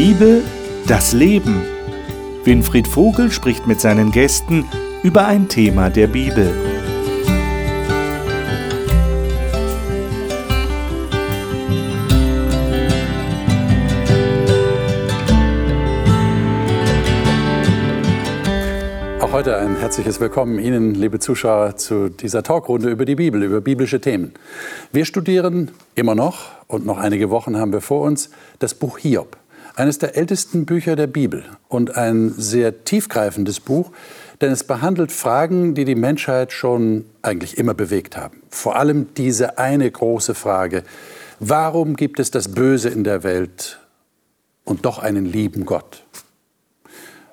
Bibel, das Leben. Winfried Vogel spricht mit seinen Gästen über ein Thema der Bibel. Auch heute ein herzliches Willkommen Ihnen, liebe Zuschauer, zu dieser Talkrunde über die Bibel, über biblische Themen. Wir studieren immer noch, und noch einige Wochen haben wir vor uns, das Buch Hiob eines der ältesten Bücher der Bibel und ein sehr tiefgreifendes Buch, denn es behandelt Fragen, die die Menschheit schon eigentlich immer bewegt haben. Vor allem diese eine große Frage, warum gibt es das Böse in der Welt und doch einen lieben Gott?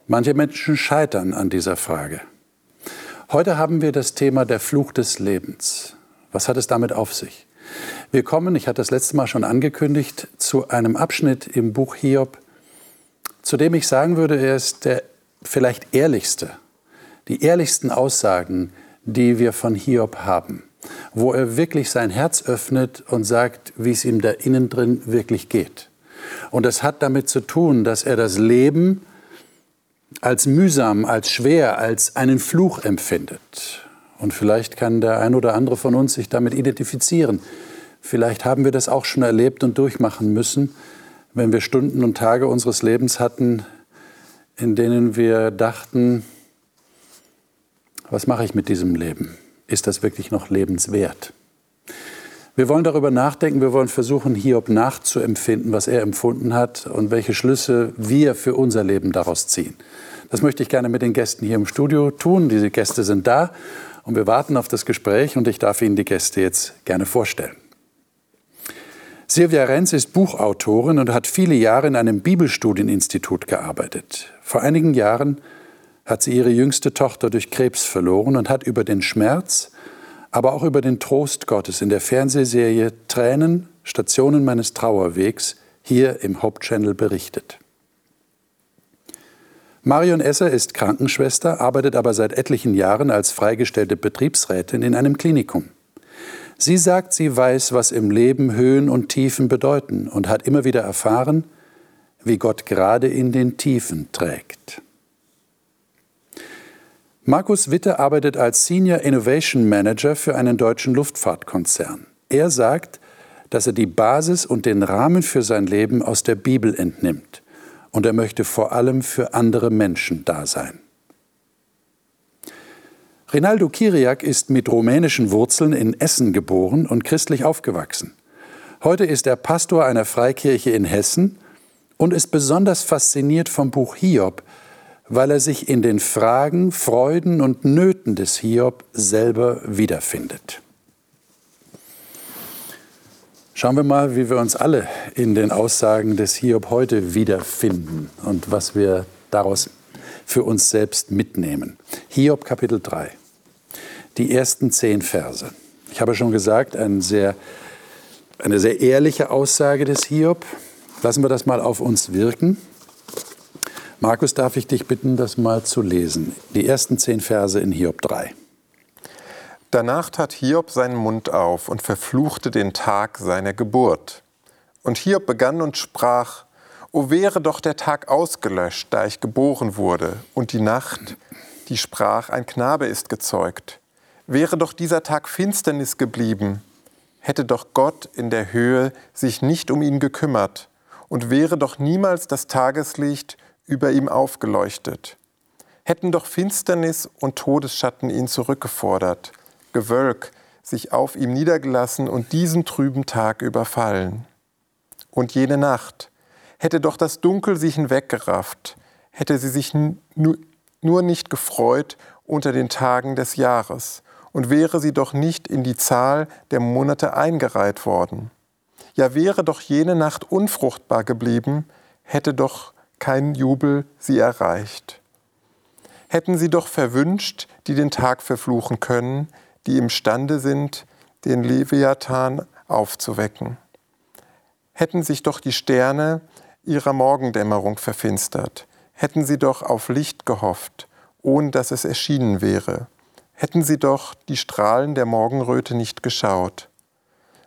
Manche Menschen scheitern an dieser Frage. Heute haben wir das Thema der Fluch des Lebens. Was hat es damit auf sich? Wir kommen, ich hatte das letzte Mal schon angekündigt, zu einem Abschnitt im Buch Hiob, zu dem ich sagen würde, er ist der vielleicht ehrlichste, die ehrlichsten Aussagen, die wir von Hiob haben, wo er wirklich sein Herz öffnet und sagt, wie es ihm da innen drin wirklich geht. Und das hat damit zu tun, dass er das Leben als mühsam, als schwer, als einen Fluch empfindet. Und vielleicht kann der ein oder andere von uns sich damit identifizieren. Vielleicht haben wir das auch schon erlebt und durchmachen müssen, wenn wir Stunden und Tage unseres Lebens hatten, in denen wir dachten, was mache ich mit diesem Leben? Ist das wirklich noch lebenswert? Wir wollen darüber nachdenken, wir wollen versuchen, Hiob nachzuempfinden, was er empfunden hat und welche Schlüsse wir für unser Leben daraus ziehen. Das möchte ich gerne mit den Gästen hier im Studio tun. Diese Gäste sind da und wir warten auf das Gespräch und ich darf Ihnen die Gäste jetzt gerne vorstellen. Silvia Renz ist Buchautorin und hat viele Jahre in einem Bibelstudieninstitut gearbeitet. Vor einigen Jahren hat sie ihre jüngste Tochter durch Krebs verloren und hat über den Schmerz, aber auch über den Trost Gottes in der Fernsehserie Tränen, Stationen meines Trauerwegs hier im Hauptchannel berichtet. Marion Esser ist Krankenschwester, arbeitet aber seit etlichen Jahren als freigestellte Betriebsrätin in einem Klinikum. Sie sagt, sie weiß, was im Leben Höhen und Tiefen bedeuten und hat immer wieder erfahren, wie Gott gerade in den Tiefen trägt. Markus Witte arbeitet als Senior Innovation Manager für einen deutschen Luftfahrtkonzern. Er sagt, dass er die Basis und den Rahmen für sein Leben aus der Bibel entnimmt und er möchte vor allem für andere Menschen da sein. Rinaldo Kiriak ist mit rumänischen Wurzeln in Essen geboren und christlich aufgewachsen. Heute ist er Pastor einer Freikirche in Hessen und ist besonders fasziniert vom Buch Hiob, weil er sich in den Fragen, Freuden und Nöten des Hiob selber wiederfindet. Schauen wir mal, wie wir uns alle in den Aussagen des Hiob heute wiederfinden und was wir daraus für uns selbst mitnehmen. Hiob Kapitel 3, die ersten zehn Verse. Ich habe schon gesagt, ein sehr, eine sehr ehrliche Aussage des Hiob. Lassen wir das mal auf uns wirken. Markus, darf ich dich bitten, das mal zu lesen. Die ersten zehn Verse in Hiob 3. Danach tat Hiob seinen Mund auf und verfluchte den Tag seiner Geburt. Und Hiob begann und sprach, O wäre doch der Tag ausgelöscht, da ich geboren wurde, und die Nacht, die sprach, ein Knabe ist gezeugt. Wäre doch dieser Tag Finsternis geblieben, hätte doch Gott in der Höhe sich nicht um ihn gekümmert, und wäre doch niemals das Tageslicht über ihm aufgeleuchtet. Hätten doch Finsternis und Todesschatten ihn zurückgefordert, Gewölk sich auf ihm niedergelassen und diesen trüben Tag überfallen. Und jene Nacht hätte doch das Dunkel sich hinweggerafft, hätte sie sich nur nicht gefreut unter den Tagen des Jahres und wäre sie doch nicht in die Zahl der Monate eingereiht worden. Ja wäre doch jene Nacht unfruchtbar geblieben, hätte doch kein Jubel sie erreicht. Hätten sie doch verwünscht, die den Tag verfluchen können, die imstande sind, den Leviathan aufzuwecken. Hätten sich doch die Sterne ihrer Morgendämmerung verfinstert, hätten sie doch auf Licht gehofft, ohne dass es erschienen wäre, hätten sie doch die Strahlen der Morgenröte nicht geschaut.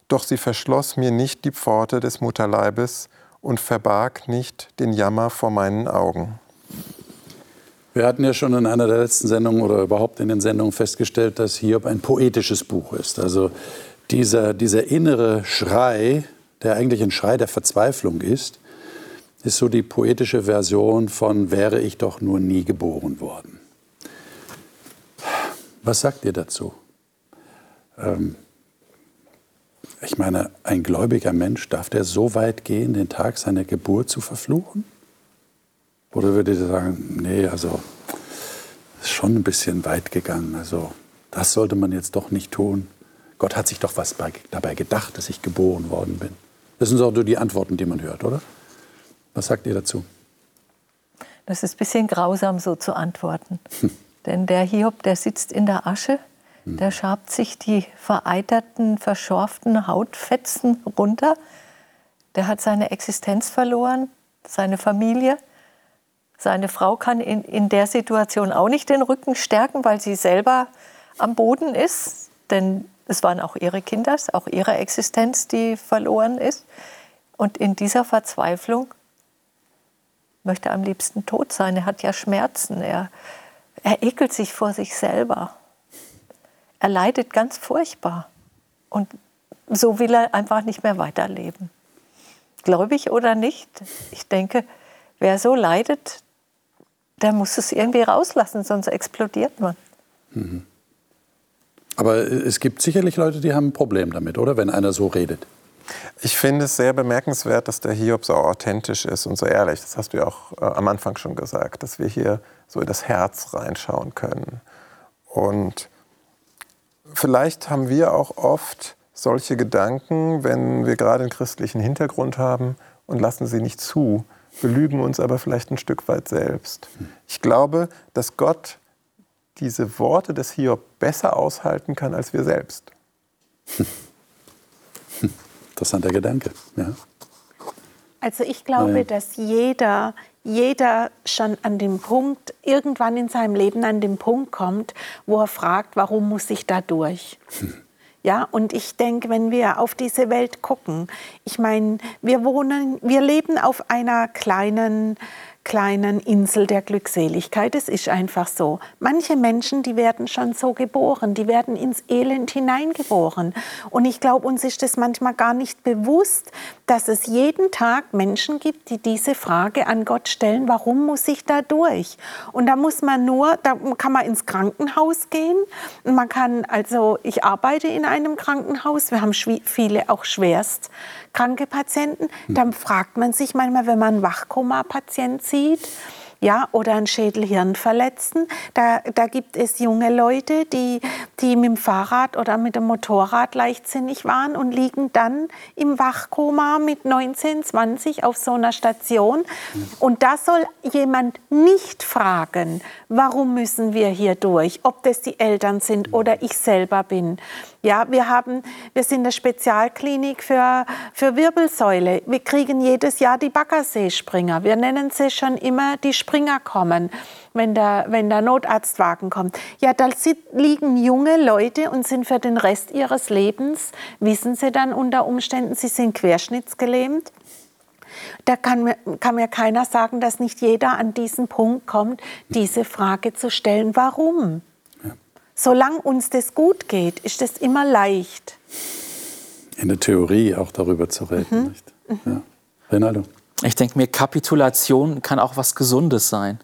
Doch sie verschloss mir nicht die Pforte des Mutterleibes und verbarg nicht den Jammer vor meinen Augen. Wir hatten ja schon in einer der letzten Sendungen oder überhaupt in den Sendungen festgestellt, dass Hiob ein poetisches Buch ist. Also dieser, dieser innere Schrei, der eigentlich ein Schrei der Verzweiflung ist, ist so die poetische Version von wäre ich doch nur nie geboren worden. Was sagt ihr dazu? Ähm, ich meine, ein gläubiger Mensch, darf der so weit gehen, den Tag seiner Geburt zu verfluchen? Oder würdet ihr sagen, nee, also ist schon ein bisschen weit gegangen. Also das sollte man jetzt doch nicht tun. Gott hat sich doch was bei, dabei gedacht, dass ich geboren worden bin. Das sind nur die Antworten, die man hört, oder? Was sagt ihr dazu? Das ist ein bisschen grausam, so zu antworten. Hm. Denn der Hiob, der sitzt in der Asche, hm. der schabt sich die vereiterten, verschorften Hautfetzen runter. Der hat seine Existenz verloren, seine Familie. Seine Frau kann in, in der Situation auch nicht den Rücken stärken, weil sie selber am Boden ist. Denn es waren auch ihre Kinder, auch ihre Existenz, die verloren ist. Und in dieser Verzweiflung möchte am liebsten tot sein. Er hat ja Schmerzen. Er, er ekelt sich vor sich selber. Er leidet ganz furchtbar. Und so will er einfach nicht mehr weiterleben. Gläubig oder nicht, ich denke, wer so leidet, der muss es irgendwie rauslassen, sonst explodiert man. Mhm. Aber es gibt sicherlich Leute, die haben ein Problem damit, oder? Wenn einer so redet. Ich finde es sehr bemerkenswert, dass der Hiob so authentisch ist und so ehrlich. Das hast du ja auch äh, am Anfang schon gesagt, dass wir hier so in das Herz reinschauen können. Und vielleicht haben wir auch oft solche Gedanken, wenn wir gerade einen christlichen Hintergrund haben und lassen sie nicht zu, belügen uns aber vielleicht ein Stück weit selbst. Ich glaube, dass Gott diese Worte des Hiob besser aushalten kann als wir selbst. Interessanter Gedanke. Ja. Also ich glaube, ja. dass jeder, jeder schon an dem Punkt, irgendwann in seinem Leben an den Punkt kommt, wo er fragt, warum muss ich da durch? Hm. Ja, und ich denke, wenn wir auf diese Welt gucken, ich meine, wir wohnen, wir leben auf einer kleinen kleinen Insel der Glückseligkeit. Es ist einfach so. Manche Menschen, die werden schon so geboren, die werden ins Elend hineingeboren. Und ich glaube, uns ist es manchmal gar nicht bewusst, dass es jeden Tag Menschen gibt, die diese Frage an Gott stellen, warum muss ich da durch? Und da muss man nur, da kann man ins Krankenhaus gehen. Man kann, also ich arbeite in einem Krankenhaus, wir haben viele auch schwerst kranke Patienten. Dann fragt man sich manchmal, wenn man einen Wachkoma-Patient sieht, ja, oder einen Schädelhirnverletzten. Da, da gibt es junge Leute, die, die mit dem Fahrrad oder mit dem Motorrad leichtsinnig waren und liegen dann im Wachkoma mit 19, 20 auf so einer Station. Und da soll jemand nicht fragen, warum müssen wir hier durch, ob das die Eltern sind oder ich selber bin. Ja, wir, haben, wir sind eine Spezialklinik für, für Wirbelsäule. Wir kriegen jedes Jahr die Baggerseespringer. Wir nennen sie schon immer die Springer kommen, wenn der, wenn der Notarztwagen kommt. Ja, da liegen junge Leute und sind für den Rest ihres Lebens, wissen sie dann unter Umständen, sie sind querschnittsgelähmt. Da kann mir, kann mir keiner sagen, dass nicht jeder an diesen Punkt kommt, diese Frage zu stellen, warum? Solange uns das gut geht, ist das immer leicht. In der Theorie auch darüber zu reden. Mhm. Nicht? Mhm. Ja. Rinaldo. Ich denke mir, Kapitulation kann auch was Gesundes sein.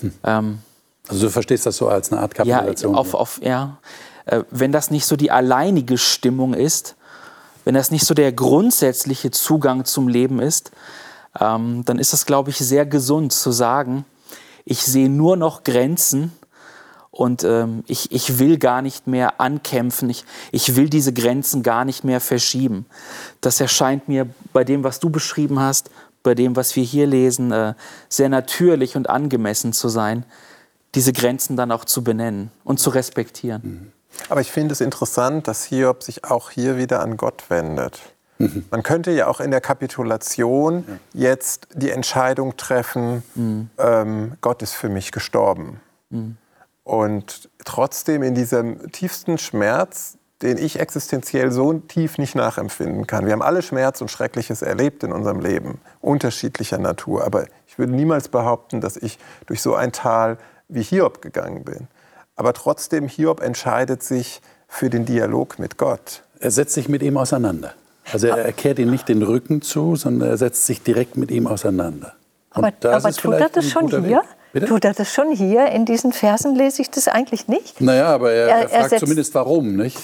Hm. Ähm, also du verstehst das so als eine Art Kapitulation? Ja, auf, auf, ja. Äh, wenn das nicht so die alleinige Stimmung ist, wenn das nicht so der grundsätzliche Zugang zum Leben ist, ähm, dann ist das, glaube ich, sehr gesund zu sagen, ich sehe nur noch Grenzen und ähm, ich, ich will gar nicht mehr ankämpfen, ich, ich will diese Grenzen gar nicht mehr verschieben. Das erscheint mir bei dem, was du beschrieben hast, bei dem, was wir hier lesen, äh, sehr natürlich und angemessen zu sein, diese Grenzen dann auch zu benennen und zu respektieren. Mhm. Aber ich finde es interessant, dass Hiob sich auch hier wieder an Gott wendet. Mhm. Man könnte ja auch in der Kapitulation jetzt die Entscheidung treffen, mhm. ähm, Gott ist für mich gestorben. Mhm. Und trotzdem in diesem tiefsten Schmerz den ich existenziell so tief nicht nachempfinden kann. Wir haben alle Schmerz und Schreckliches erlebt in unserem Leben, unterschiedlicher Natur. Aber ich würde niemals behaupten, dass ich durch so ein Tal wie Hiob gegangen bin. Aber trotzdem, Hiob entscheidet sich für den Dialog mit Gott. Er setzt sich mit ihm auseinander. Also er kehrt ihm nicht den Rücken zu, sondern er setzt sich direkt mit ihm auseinander. aber, aber tut er das schon hier? Tut er das schon hier? In diesen Versen lese ich das eigentlich nicht. Naja, aber er, er, er fragt zumindest warum, nicht?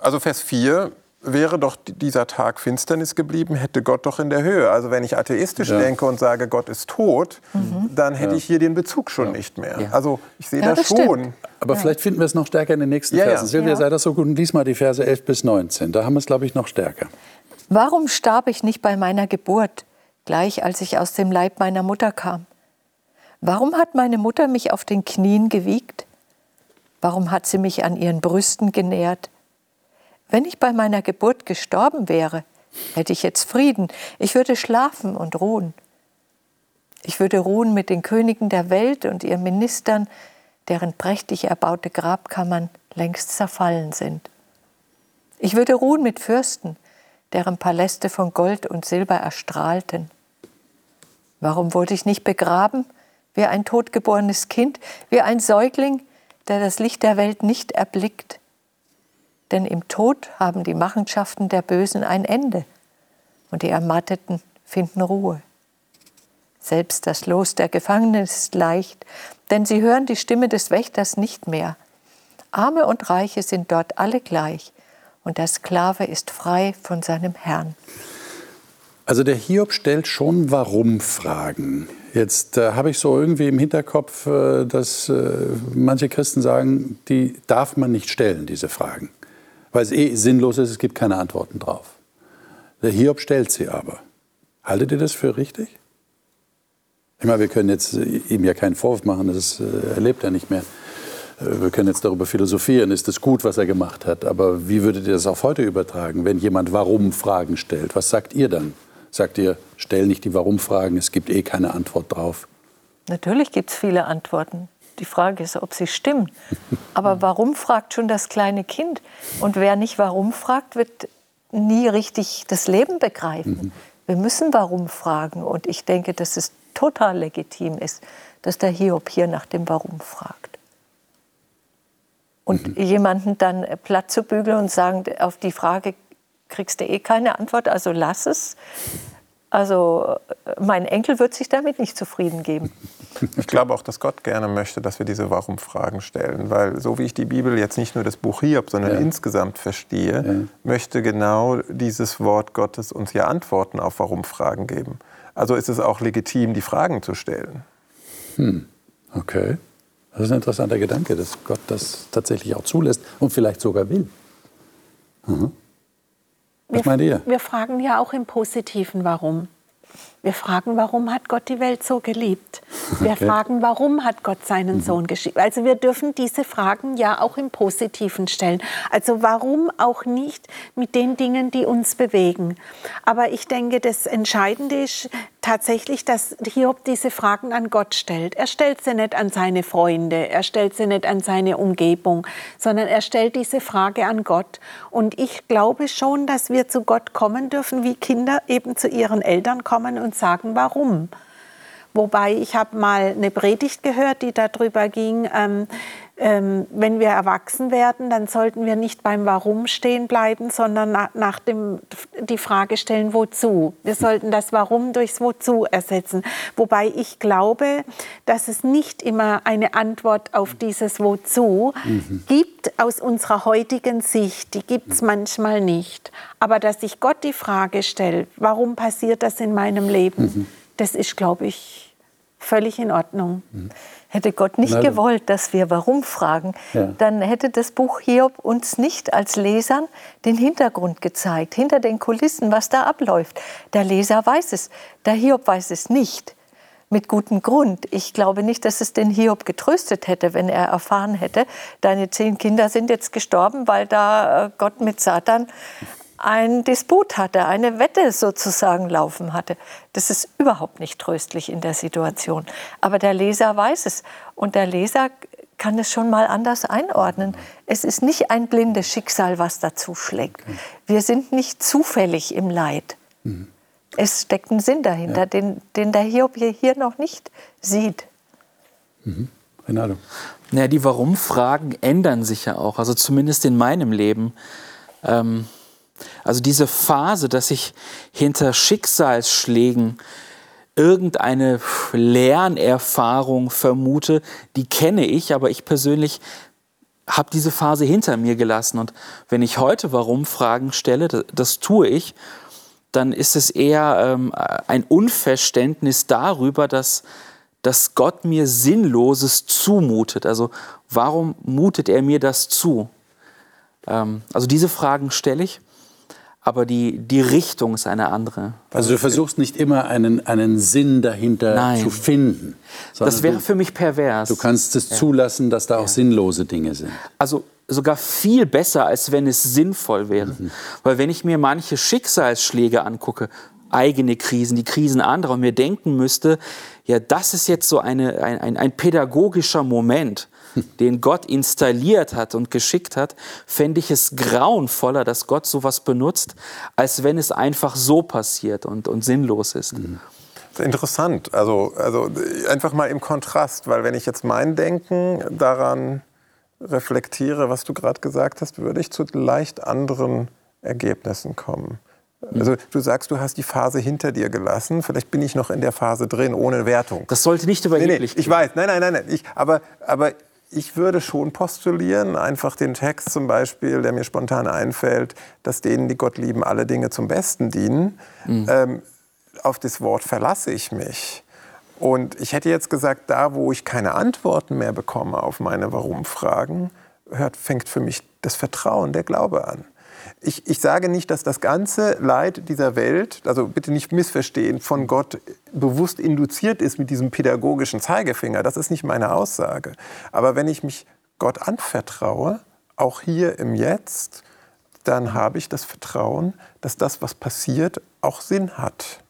Also Vers 4 wäre doch dieser Tag Finsternis geblieben, hätte Gott doch in der Höhe. Also wenn ich atheistisch ja. denke und sage, Gott ist tot, mhm. dann hätte ja. ich hier den Bezug schon ja. nicht mehr. Also ich sehe das, das schon. Aber vielleicht finden wir es noch stärker in den nächsten Versen. Silvia, sei das so gut und lies mal die Verse 11 bis 19. Da haben wir es, glaube ich, noch stärker. Warum starb ich nicht bei meiner Geburt, gleich als ich aus dem Leib meiner Mutter kam? Warum hat meine Mutter mich auf den Knien gewiegt? Warum hat sie mich an ihren Brüsten genährt? Wenn ich bei meiner Geburt gestorben wäre, hätte ich jetzt Frieden. Ich würde schlafen und ruhen. Ich würde ruhen mit den Königen der Welt und ihren Ministern, deren prächtig erbaute Grabkammern längst zerfallen sind. Ich würde ruhen mit Fürsten, deren Paläste von Gold und Silber erstrahlten. Warum wurde ich nicht begraben wie ein totgeborenes Kind, wie ein Säugling, der das Licht der Welt nicht erblickt? denn im Tod haben die Machenschaften der Bösen ein Ende und die Ermatteten finden Ruhe. Selbst das Los der Gefangenen ist leicht, denn sie hören die Stimme des Wächters nicht mehr. Arme und Reiche sind dort alle gleich, und der Sklave ist frei von seinem Herrn. Also der Hiob stellt schon Warum-Fragen. Jetzt äh, habe ich so irgendwie im Hinterkopf, äh, dass äh, manche Christen sagen, die darf man nicht stellen, diese Fragen weil es eh sinnlos ist, es gibt keine Antworten drauf. Der Hiob stellt sie aber. Haltet ihr das für richtig? Ich meine, wir können jetzt ihm ja keinen Vorwurf machen, das äh, erlebt er nicht mehr. Äh, wir können jetzt darüber philosophieren, ist es gut, was er gemacht hat. Aber wie würdet ihr das auf heute übertragen, wenn jemand Warum-Fragen stellt? Was sagt ihr dann? Sagt ihr, stell nicht die Warum-Fragen, es gibt eh keine Antwort drauf? Natürlich gibt es viele Antworten. Die Frage ist, ob sie stimmen. Aber warum fragt schon das kleine Kind? Und wer nicht warum fragt, wird nie richtig das Leben begreifen. Mhm. Wir müssen warum fragen. Und ich denke, dass es total legitim ist, dass der Hiob hier nach dem Warum fragt. Und mhm. jemanden dann platt zu bügeln und sagen, auf die Frage kriegst du eh keine Antwort, also lass es. Also mein Enkel wird sich damit nicht zufrieden geben. Ich glaube auch, dass Gott gerne möchte, dass wir diese Warum-Fragen stellen, weil so wie ich die Bibel jetzt nicht nur das Buch Hiob, sondern ja. insgesamt verstehe, ja. möchte genau dieses Wort Gottes uns ja Antworten auf Warum-Fragen geben. Also ist es auch legitim, die Fragen zu stellen. Hm. Okay. Das ist ein interessanter Gedanke, dass Gott das tatsächlich auch zulässt und vielleicht sogar will. Mhm. Was wir, meint ihr? Wir fragen ja auch im Positiven, warum. Wir fragen, warum hat Gott die Welt so geliebt? Wir okay. fragen, warum hat Gott seinen mhm. Sohn geschickt? Also wir dürfen diese Fragen ja auch im Positiven stellen. Also warum auch nicht mit den Dingen, die uns bewegen? Aber ich denke, das Entscheidende ist tatsächlich, dass Hiob diese Fragen an Gott stellt. Er stellt sie nicht an seine Freunde, er stellt sie nicht an seine Umgebung, sondern er stellt diese Frage an Gott. Und ich glaube schon, dass wir zu Gott kommen dürfen, wie Kinder eben zu ihren Eltern kommen und sagen, warum. Wobei ich habe mal eine Predigt gehört, die darüber ging, ähm, ähm, wenn wir erwachsen werden, dann sollten wir nicht beim Warum stehen bleiben, sondern nach, nach dem, die Frage stellen, wozu. Wir sollten das Warum durchs Wozu ersetzen. Wobei ich glaube, dass es nicht immer eine Antwort auf dieses Wozu mhm. gibt aus unserer heutigen Sicht. Die gibt es manchmal nicht. Aber dass ich Gott die Frage stelle, warum passiert das in meinem Leben, mhm. das ist, glaube ich, völlig in Ordnung. Mhm. Hätte Gott nicht Na, gewollt, dass wir warum fragen, ja. dann hätte das Buch Hiob uns nicht als Lesern den Hintergrund gezeigt, hinter den Kulissen, was da abläuft. Der Leser weiß es, der Hiob weiß es nicht. Mit gutem Grund. Ich glaube nicht, dass es den Hiob getröstet hätte, wenn er erfahren hätte, deine zehn Kinder sind jetzt gestorben, weil da äh, Gott mit Satan ein Disput hatte, eine Wette sozusagen laufen hatte. Das ist überhaupt nicht tröstlich in der Situation. Aber der Leser weiß es. Und der Leser kann es schon mal anders einordnen. Es ist nicht ein blindes Schicksal, was dazu schlägt. Wir sind nicht zufällig im Leid. Mhm. Es steckt ein Sinn dahinter, ja. den, den der Hiob hier noch nicht sieht. Mhm. Renato. Naja, die Warum-Fragen ändern sich ja auch, also zumindest in meinem Leben. Ähm, also diese Phase, dass ich hinter Schicksalsschlägen irgendeine Lernerfahrung vermute, die kenne ich, aber ich persönlich habe diese Phase hinter mir gelassen. Und wenn ich heute Warum-Fragen stelle, das, das, tue ich, dann ist es eher ähm, ein Unverständnis darüber, dass, dass Gott mir Sinnloses zumutet. Also warum mutet er mir das zu? Ähm, also diese Fragen stelle ich aber die, die Richtung ist eine andere. Also du versuchst nicht immer einen, einen Sinn dahinter Nein. zu finden. Das wäre für mich pervers. Du kannst es ja. zulassen, dass da auch ja. sinnlose Dinge sind. Also sogar viel besser, als wenn es sinnvoll wäre. Mhm. Weil wenn ich mir manche Schicksalsschläge angucke, eigene Krisen, die Krisen anderer, und mir denken müsste, ja, das ist jetzt so eine, ein, ein, ein pädagogischer Moment den Gott installiert hat und geschickt hat, fände ich es grauenvoller, dass Gott sowas benutzt, als wenn es einfach so passiert und, und sinnlos ist. Mhm. Interessant, also, also einfach mal im Kontrast, weil wenn ich jetzt mein Denken daran reflektiere, was du gerade gesagt hast, würde ich zu leicht anderen Ergebnissen kommen. Mhm. Also du sagst, du hast die Phase hinter dir gelassen. Vielleicht bin ich noch in der Phase drin, ohne Wertung. Das sollte nicht überheblich nee, nee, Ich weiß, nein, nein, nein, nein. Ich, aber, aber ich würde schon postulieren, einfach den Text zum Beispiel, der mir spontan einfällt, dass denen, die Gott lieben, alle Dinge zum Besten dienen. Mhm. Ähm, auf das Wort verlasse ich mich. Und ich hätte jetzt gesagt, da wo ich keine Antworten mehr bekomme auf meine Warum-Fragen, fängt für mich das Vertrauen, der Glaube an ich, ich sage nicht, dass das ganze Leid dieser Welt, also bitte nicht missverstehen, von Gott bewusst induziert ist mit diesem pädagogischen Zeigefinger. Das ist nicht meine Aussage. Aber wenn ich mich Gott anvertraue, auch hier im Jetzt, dann habe ich das Vertrauen, dass das, was passiert, auch Sinn hat.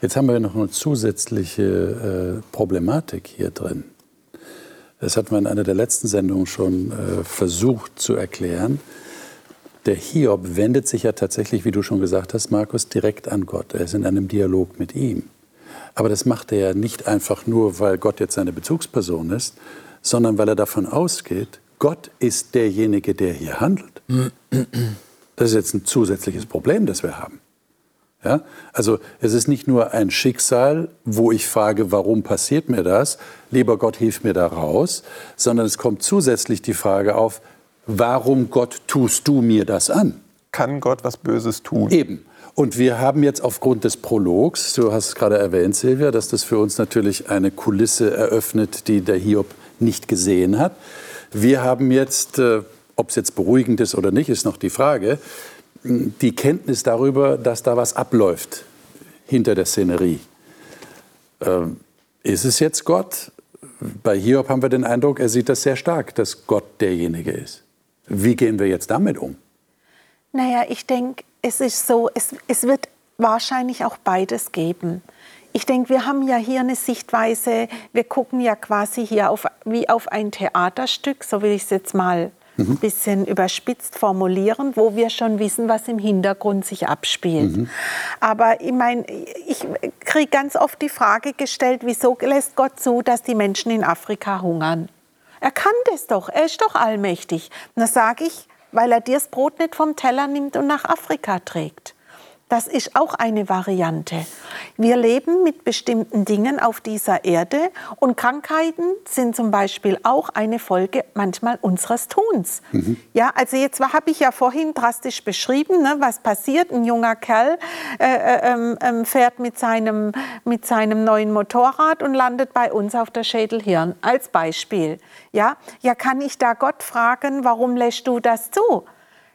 Jetzt haben wir noch eine zusätzliche äh, Problematik hier drin. Das hat man in einer der letzten Sendungen schon äh, versucht zu erklären der Hiob wendet sich ja tatsächlich, wie du schon gesagt hast, Markus, direkt an Gott. Er ist in einem Dialog mit ihm. Aber das macht er ja nicht einfach nur, weil Gott jetzt seine Bezugsperson ist, sondern weil er davon ausgeht, Gott ist derjenige, der hier handelt. Das ist jetzt ein zusätzliches Problem, das wir haben. Ja? Also es ist nicht nur ein Schicksal, wo ich frage, warum passiert mir das? Lieber Gott, hilf mir da raus, sondern es kommt zusätzlich die Frage auf, warum Gott tust du mir das an? Kann Gott was Böses tun? Eben. Und wir haben jetzt aufgrund des Prologs, du hast es gerade erwähnt, Silvia, dass das für uns natürlich eine Kulisse eröffnet, die der Hiob nicht gesehen hat. Wir haben jetzt, äh, ob es jetzt beruhigend ist oder nicht, ist noch die Frage, die Kenntnis darüber, dass da was abläuft hinter der Szenerie. Ähm, ist es jetzt Gott? Bei Hiob haben wir den Eindruck, er sieht das sehr stark, dass Gott derjenige ist. Wie gehen wir jetzt damit um? Naja, ich denke, es ist so, es, es wird wahrscheinlich auch beides geben. Ich denke, wir haben ja hier eine Sichtweise, wir gucken ja quasi hier auf, wie auf ein Theaterstück, so will ich es jetzt mal mhm. ein bisschen überspitzt formulieren, wo wir schon wissen, was im Hintergrund sich abspielt. Mhm. Aber ich meine, ich kriege ganz oft die Frage gestellt, wieso lässt Gott zu, dass die Menschen in Afrika hungern? Er kann das doch, er ist doch allmächtig. Und da sage ich, weil er dir das Brot nicht vom Teller nimmt und nach Afrika trägt. Das ist auch eine Variante. Wir leben mit bestimmten Dingen auf dieser Erde und Krankheiten sind zum Beispiel auch eine Folge manchmal unseres Tuns. Mhm. Ja, also jetzt habe ich ja vorhin drastisch beschrieben, ne, was passiert. Ein junger Kerl äh, äh, ähm, ähm, fährt mit seinem, mit seinem neuen Motorrad und landet bei uns auf der Schädelhirn als Beispiel. Ja, ja, kann ich da Gott fragen, warum lässt du das zu?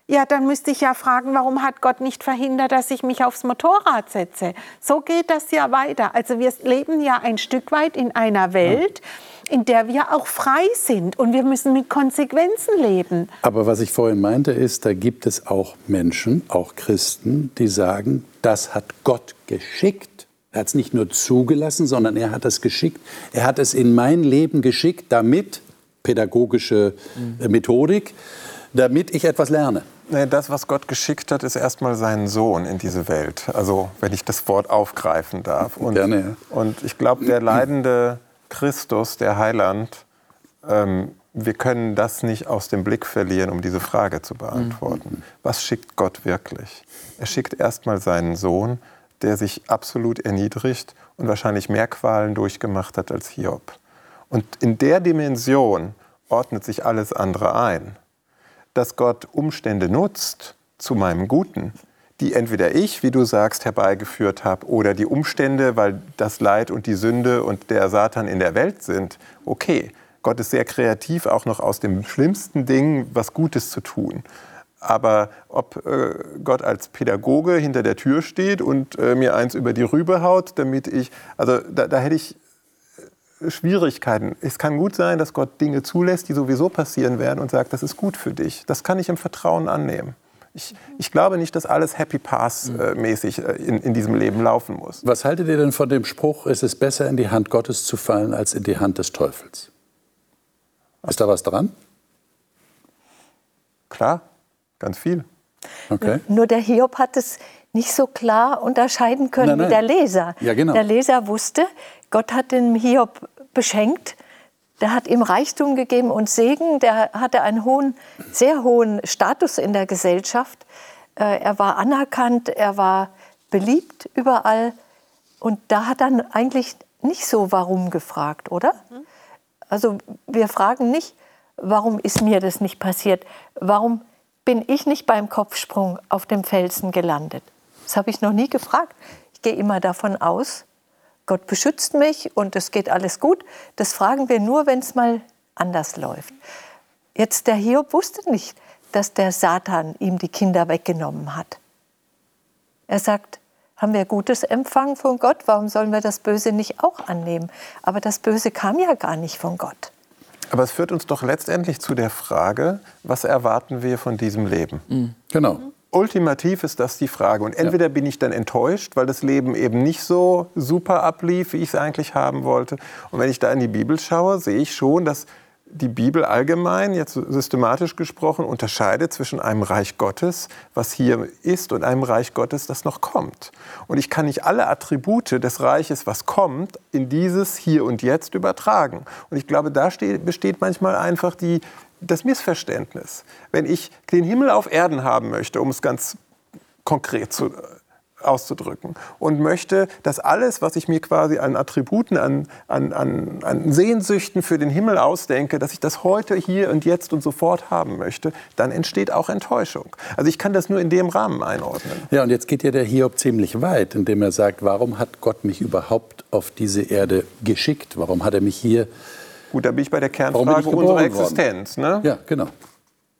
Ja, dann müsste ich ja fragen, warum hat Gott nicht verhindert, dass ich mich aufs Motorrad setze? So geht das ja weiter. Also wir leben ja ein Stück weit in einer Welt, in der wir auch frei sind und wir müssen mit Konsequenzen leben. Aber was ich vorhin meinte, ist, da gibt es auch Menschen, auch Christen, die sagen, das hat Gott geschickt. Er hat es nicht nur zugelassen, sondern er hat es geschickt. Er hat es in mein Leben geschickt, damit pädagogische äh, Methodik, damit ich etwas lerne. Das, was Gott geschickt hat, ist erstmal seinen Sohn in diese Welt. Also, wenn ich das Wort aufgreifen darf. Und, Gerne, ja. und ich glaube, der leidende Christus, der Heiland, ähm, wir können das nicht aus dem Blick verlieren, um diese Frage zu beantworten. Was schickt Gott wirklich? Er schickt erstmal seinen Sohn, der sich absolut erniedrigt und wahrscheinlich mehr Qualen durchgemacht hat als Hiob. Und in der Dimension ordnet sich alles andere ein. Dass Gott Umstände nutzt zu meinem Guten, die entweder ich, wie du sagst, herbeigeführt habe, oder die Umstände, weil das Leid und die Sünde und der Satan in der Welt sind, okay. Gott ist sehr kreativ, auch noch aus dem schlimmsten Ding was Gutes zu tun. Aber ob äh, Gott als Pädagoge hinter der Tür steht und äh, mir eins über die Rübe haut, damit ich, also da, da hätte ich Schwierigkeiten. Es kann gut sein, dass Gott Dinge zulässt, die sowieso passieren werden und sagt, das ist gut für dich. Das kann ich im Vertrauen annehmen. Ich, ich glaube nicht, dass alles Happy Pass-mäßig äh, in, in diesem Leben laufen muss. Was haltet ihr denn von dem Spruch, es ist besser in die Hand Gottes zu fallen als in die Hand des Teufels? Ist da was dran? Klar, ganz viel. Okay. Nur der Hiob hat es nicht so klar unterscheiden können Nein, nein. wie der Leser. Ja, genau. Der Leser wusste, Gott hat den Hiob beschenkt, der hat ihm Reichtum gegeben und Segen, der hatte einen hohen, sehr hohen Status in der Gesellschaft. Äh, Er war anerkannt, er war beliebt überall. Und da hat dann eigentlich nicht so warum gefragt, oder? Also wir fragen nicht, warum ist mir das nicht passiert? Warum bin ich nicht beim Kopfsprung auf dem Felsen gelandet? Das habe ich noch nie gefragt. Ich gehe immer davon aus, Gott beschützt mich und es geht alles gut. Das fragen wir nur, wenn es mal anders läuft. Jetzt der Hiob wusste nicht, dass der Satan ihm die Kinder weggenommen hat. Er sagt, haben wir Gutes empfangen von Gott, warum sollen wir das Böse nicht auch annehmen? Aber das Böse kam ja gar nicht von Gott. Aber es führt uns doch letztendlich zu der Frage, was erwarten wir von diesem Leben? Genau. Ultimativ ist das die Frage. Und entweder bin ich dann enttäuscht, weil das Leben eben nicht so super ablief, wie ich es eigentlich haben wollte. Und wenn ich da in die Bibel schaue, sehe ich schon, dass die Bibel allgemein, jetzt systematisch gesprochen, unterscheidet zwischen einem Reich Gottes, was hier ist, und einem Reich Gottes, das noch kommt. Und ich kann nicht alle Attribute des Reiches, was kommt, in dieses Hier und Jetzt übertragen. Und ich glaube, da steht, besteht manchmal einfach die, das Missverständnis. Wenn ich den Himmel auf Erden haben möchte, um es ganz konkret zu, auszudrücken und möchte, dass alles, was ich mir quasi an Attributen, an, an, an, an Sehnsüchten für den Himmel ausdenke, dass ich das heute, hier und jetzt und sofort haben möchte, dann entsteht auch Enttäuschung. Also ich kann das nur in dem Rahmen einordnen. Ja, und jetzt geht ja der Hiob ziemlich weit, indem er sagt, warum hat Gott mich überhaupt auf diese Erde geschickt? Warum hat er mich hier... Gut, da bin ich bei der Kernfrage unserer? Existenz. Ne? Ja, genau.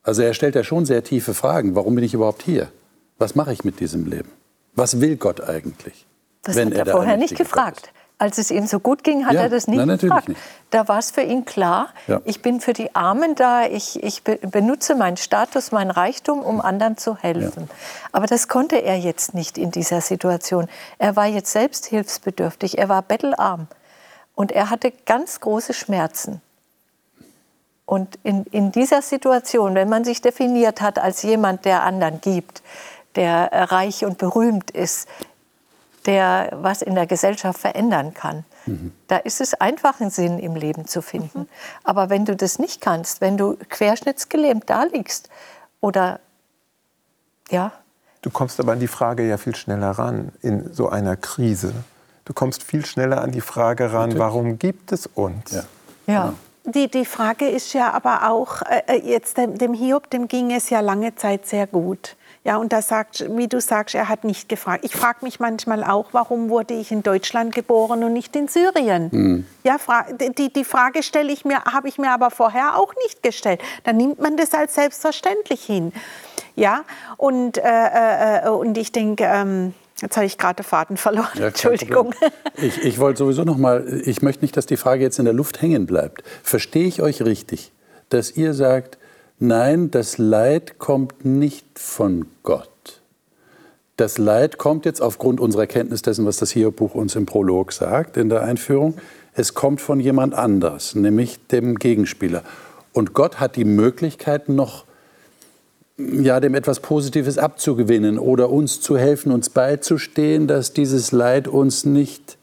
Also er stellt ja schon sehr tiefe Fragen. Warum bin ich überhaupt hier? Was mache ich mit diesem Leben? Was will Gott eigentlich? Das wenn hat er der vorher nicht gefragt. Als es ihm so gut ging, hat Ja, er das nein, natürlich gefragt. nicht. Da war es für ihn klar, Ja. ich bin für die Armen da, ich, ich be benutze meinen Status, meinen Reichtum, um anderen zu helfen. Aber das konnte er jetzt nicht in dieser Situation. Er war jetzt selbst hilfsbedürftig, er war bettelarm und er hatte ganz große Schmerzen. Und in, in dieser Situation, wenn man sich definiert hat als jemand, der anderen gibt, der reich und berühmt ist, der was in der Gesellschaft verändern kann, da ist es einfach, einen Sinn im Leben zu finden. Aber wenn du das nicht kannst, wenn du querschnittsgelähmt da liegst oder ja, Du kommst aber an die Frage ja viel schneller ran in so einer Krise. Du kommst viel schneller an die Frage ran, warum gibt es uns? Ja. ja. Die, die Frage ist ja aber auch, äh, jetzt dem, dem Hiob, dem ging es ja lange Zeit sehr gut. Ja, und da sagt, wie du sagst, er hat nicht gefragt. Ich frage mich manchmal auch, warum wurde ich in Deutschland geboren und nicht in Syrien? Ja, fra die, die Frage stelle ich mir, habe ich mir aber vorher auch nicht gestellt. Dann nimmt man das als selbstverständlich hin. Ja, und, äh, äh, und ich denke, ähm, jetzt habe ich gerade den Faden verloren. Ja, Entschuldigung. Ich, ich wollte sowieso noch mal, ich möchte nicht, dass die Frage jetzt in der Luft hängen bleibt. Verstehe ich euch richtig, dass ihr sagt, nein, das Leid kommt nicht von Gott. Das Leid kommt jetzt aufgrund unserer Kenntnis dessen, was das Hiob-Buch uns im Prolog sagt, in der Einführung, es kommt von jemand anders, nämlich dem Gegenspieler. Und Gott hat die Möglichkeit noch, ja, dem etwas Positives abzugewinnen oder uns zu helfen, uns beizustehen, dass dieses Leid uns nicht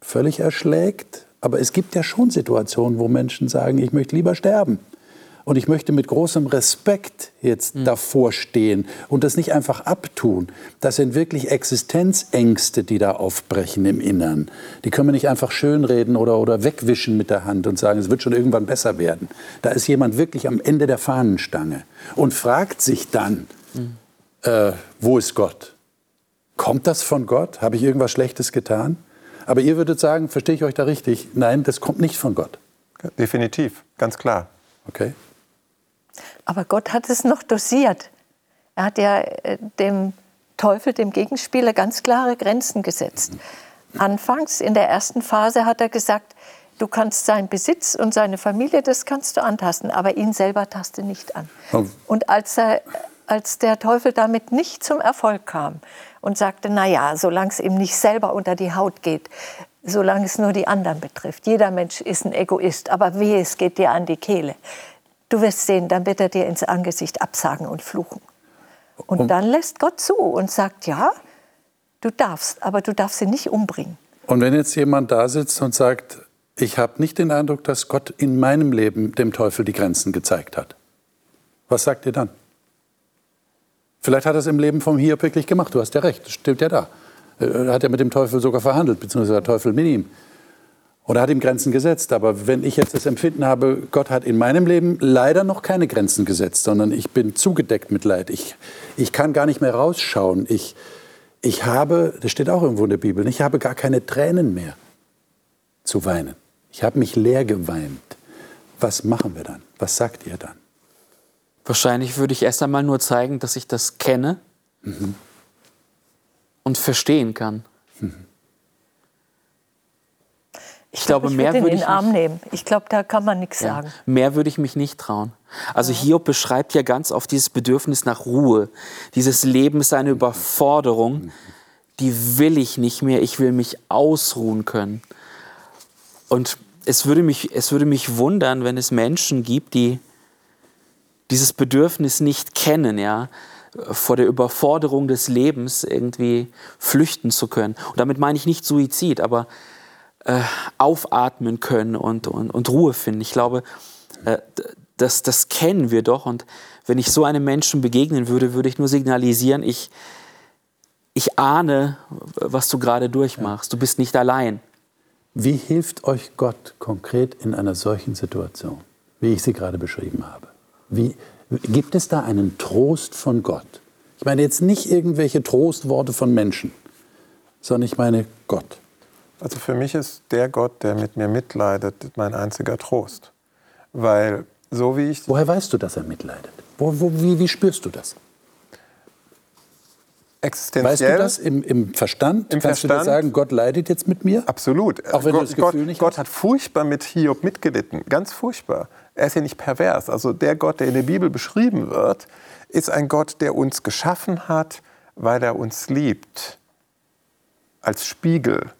völlig erschlägt. Aber es gibt ja schon Situationen, wo Menschen sagen, ich möchte lieber sterben. Und ich möchte mit großem Respekt jetzt mhm. davor stehen und das nicht einfach abtun. Das sind wirklich Existenzängste, die da aufbrechen im Innern. Die können wir nicht einfach schönreden oder, oder wegwischen mit der Hand und sagen, es wird schon irgendwann besser werden. Da ist jemand wirklich am Ende der Fahnenstange und fragt sich dann, mhm. äh, wo ist Gott? Kommt das von Gott? Habe ich irgendwas Schlechtes getan? Aber ihr würdet sagen, verstehe ich euch da richtig? Nein, das kommt nicht von Gott. Definitiv, ganz klar. Okay. Aber Gott hat es noch dosiert. Er hat ja äh, dem Teufel, dem Gegenspieler, ganz klare Grenzen gesetzt. Anfangs, in der ersten Phase, hat er gesagt, du kannst seinen Besitz und seine Familie, das kannst du antasten, aber ihn selber taste nicht an. Oh. Und als, er, als der Teufel damit nicht zum Erfolg kam und sagte, na ja, solange es ihm nicht selber unter die Haut geht, solange es nur die anderen betrifft. Jeder Mensch ist ein Egoist, aber wehe, es geht dir an die Kehle. Du wirst sehen, dann wird er dir ins Angesicht absagen und fluchen. Und, und dann lässt Gott zu und sagt, ja, du darfst, aber du darfst ihn nicht umbringen. Und wenn jetzt jemand da sitzt und sagt, ich habe nicht den Eindruck, dass Gott in meinem Leben dem Teufel die Grenzen gezeigt hat, was sagt ihr dann? Vielleicht hat er es im Leben vom Hiob wirklich gemacht, du hast ja recht, das stimmt ja da. Er hat ja mit dem Teufel sogar verhandelt, beziehungsweise der Teufel mit ihm. Oder hat ihm Grenzen gesetzt. Aber wenn ich jetzt das Empfinden habe, Gott hat in meinem Leben leider noch keine Grenzen gesetzt, sondern ich bin zugedeckt mit Leid. Ich, ich kann gar nicht mehr rausschauen. Ich, ich habe, das steht auch irgendwo in der Bibel, ich habe gar keine Tränen mehr zu weinen. Ich habe mich leer geweint. Was machen wir dann? Was sagt ihr dann? Wahrscheinlich würde ich erst einmal nur zeigen, dass ich das kenne mhm. und verstehen kann. Mhm. Ich, glaube, ich mehr würde ich in den Arm nehmen. Ich glaube, da kann man nichts ja, sagen. Mehr würde ich mich nicht trauen. Also ja. Hiob beschreibt ja ganz oft dieses Bedürfnis nach Ruhe. Dieses Leben ist eine Überforderung, die will ich nicht mehr. Ich will mich ausruhen können. Und es würde mich, es würde mich wundern, wenn es Menschen gibt, die dieses Bedürfnis nicht kennen, ja, vor der Überforderung des Lebens irgendwie flüchten zu können. Und damit meine ich nicht Suizid, aber äh, aufatmen können und, und, und Ruhe finden. Ich glaube, äh, das, das kennen wir doch. Und wenn ich so einem Menschen begegnen würde, würde ich nur signalisieren, ich, ich ahne, was du gerade durchmachst. Du bist nicht allein. Wie hilft euch Gott konkret in einer solchen Situation, wie ich sie gerade beschrieben habe? Wie, gibt es da einen Trost von Gott? Ich meine jetzt nicht irgendwelche Trostworte von Menschen, sondern ich meine Gott. Also für mich ist der Gott, der mit mir mitleidet, mein einziger Trost. Weil so wie ich. Woher weißt du, dass er mitleidet? Wo, wo, wie, wie spürst du das? Existenziell. Weißt du das im, im Verstand? Im Kannst Verstand? du sagen, Gott leidet jetzt mit mir? Absolut. Auch wenn Gott, du das Gefühl Gott, nicht Gott hat furchtbar mit Hiob mitgelitten. Ganz furchtbar. Er ist ja nicht pervers. Also der Gott, der in der Bibel beschrieben wird, ist ein Gott, der uns geschaffen hat, weil er uns liebt. Als Spiegel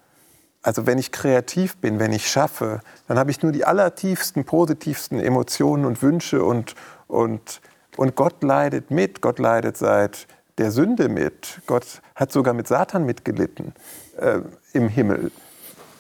also wenn ich kreativ bin, wenn ich schaffe, dann habe ich nur die allertiefsten, positivsten Emotionen und Wünsche und, und, und Gott leidet mit. Gott leidet seit der Sünde mit. Gott hat sogar mit Satan mitgelitten äh, im Himmel,